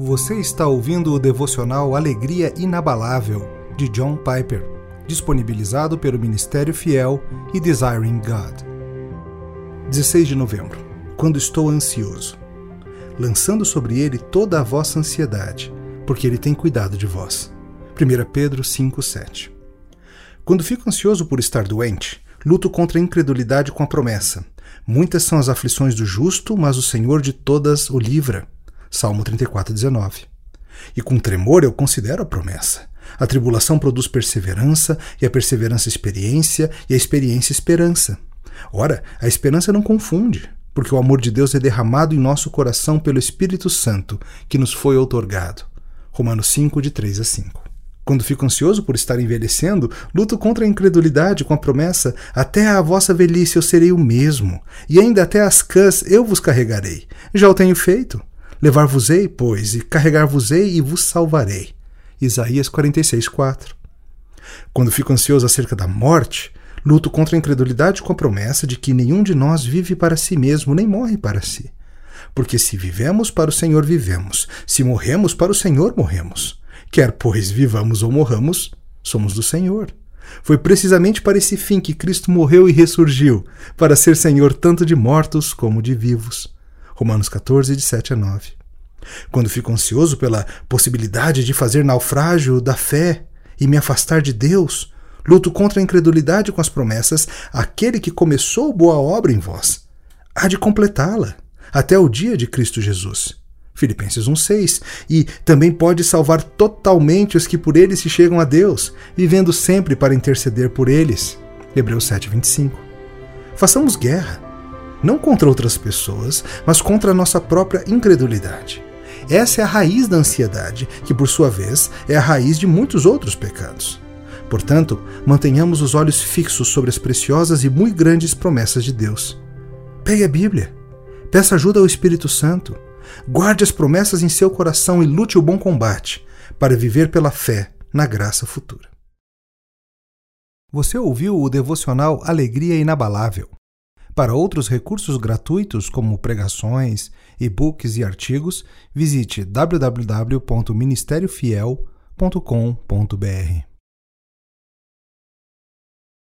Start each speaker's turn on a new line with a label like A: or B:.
A: Você está ouvindo o devocional Alegria Inabalável, de John Piper, disponibilizado pelo Ministério Fiel e Desiring God. 16 de novembro. Quando estou ansioso. Lançando sobre ele toda a vossa ansiedade, porque ele tem cuidado de vós. 1 Pedro 5,7 Quando fico ansioso por estar doente, luto contra a incredulidade com a promessa. Muitas são as aflições do justo, mas o Senhor de todas o livra. Salmo 34, 19. E com tremor eu considero a promessa. A tribulação produz perseverança, e a perseverança experiência, e a experiência esperança. Ora, a esperança não confunde, porque o amor de Deus é derramado em nosso coração pelo Espírito Santo, que nos foi outorgado. Romanos 5, de 3 a 5. Quando fico ansioso por estar envelhecendo, luto contra a incredulidade com a promessa: até a vossa velhice eu serei o mesmo, e ainda até as cãs eu vos carregarei. Já o tenho feito. Levar-vos-ei, pois, e carregar-vos-ei e vos salvarei. Isaías 46, 4. Quando fico ansioso acerca da morte, luto contra a incredulidade com a promessa de que nenhum de nós vive para si mesmo, nem morre para si. Porque se vivemos para o Senhor, vivemos. Se morremos para o Senhor, morremos. Quer, pois, vivamos ou morramos, somos do Senhor. Foi precisamente para esse fim que Cristo morreu e ressurgiu, para ser Senhor tanto de mortos como de vivos. Romanos 14, de 7 a 9. Quando fico ansioso pela possibilidade de fazer naufrágio da fé e me afastar de Deus, luto contra a incredulidade com as promessas, aquele que começou boa obra em vós, há de completá-la, até o dia de Cristo Jesus. Filipenses 1,6, e também pode salvar totalmente os que por ele se chegam a Deus, vivendo sempre para interceder por eles. Hebreus 7,25. Façamos guerra não contra outras pessoas, mas contra a nossa própria incredulidade. Essa é a raiz da ansiedade, que por sua vez é a raiz de muitos outros pecados. Portanto, mantenhamos os olhos fixos sobre as preciosas e muito grandes promessas de Deus. Pegue a Bíblia. Peça ajuda ao Espírito Santo. Guarde as promessas em seu coração e lute o bom combate para viver pela fé na graça futura. Você ouviu o devocional Alegria Inabalável. Para outros recursos gratuitos, como pregações, e-books e artigos, visite www.ministériofiel.com.br.